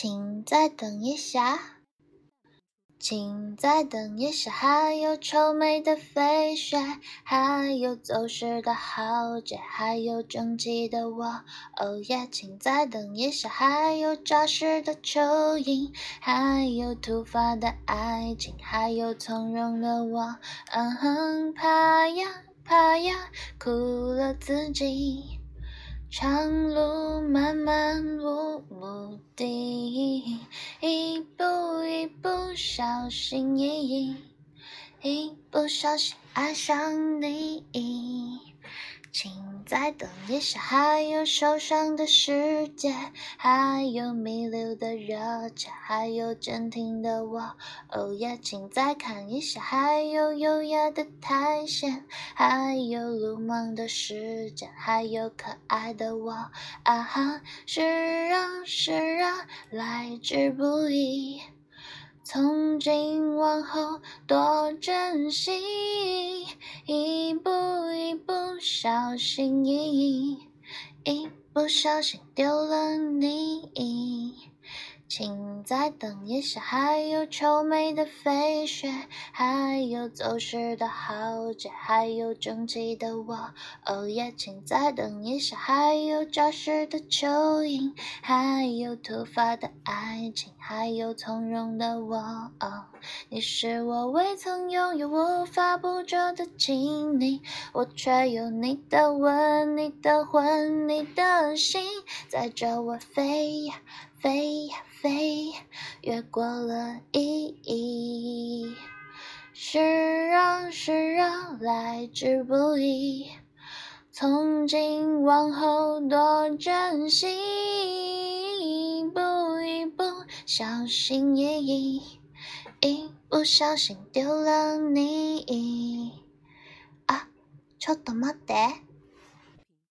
请再等一下。请再等一下，还有臭美的飞雪，还有走失的豪杰，还有整齐的我。哦耶，请再等一下，还有扎实的蚯蚓，还有突发的爱情，还有从容的我。嗯哼，怕呀怕呀，苦了自己。长路漫漫小心翼翼，一不小心爱上你。请再等一下，还有受伤的世界，还有弥留的热切，还有坚挺的我。哦耶，请再看一下，还有优雅的苔藓，还有鲁莽的时间，还有可爱的我。啊哈，是啊是啊，来之不易。从今往后多珍惜，一步一步小心翼翼，一不小心丢了你。请再等一下，还有臭美的飞雪，还有走失的豪杰，还有争气的我。哦耶，请再等一下，还有扎实的蚯蚓，还有突发的爱情，还有从容的我。哦你是我未曾拥有、无法捕捉的精灵，我却有你的吻、你的魂、你的心，载着我飞呀飞呀。飞，越过了意义。是啊是啊，来之不易。从今往后多珍惜，一步一步小心翼翼，一不小心丢了你。啊，ちょっと待って。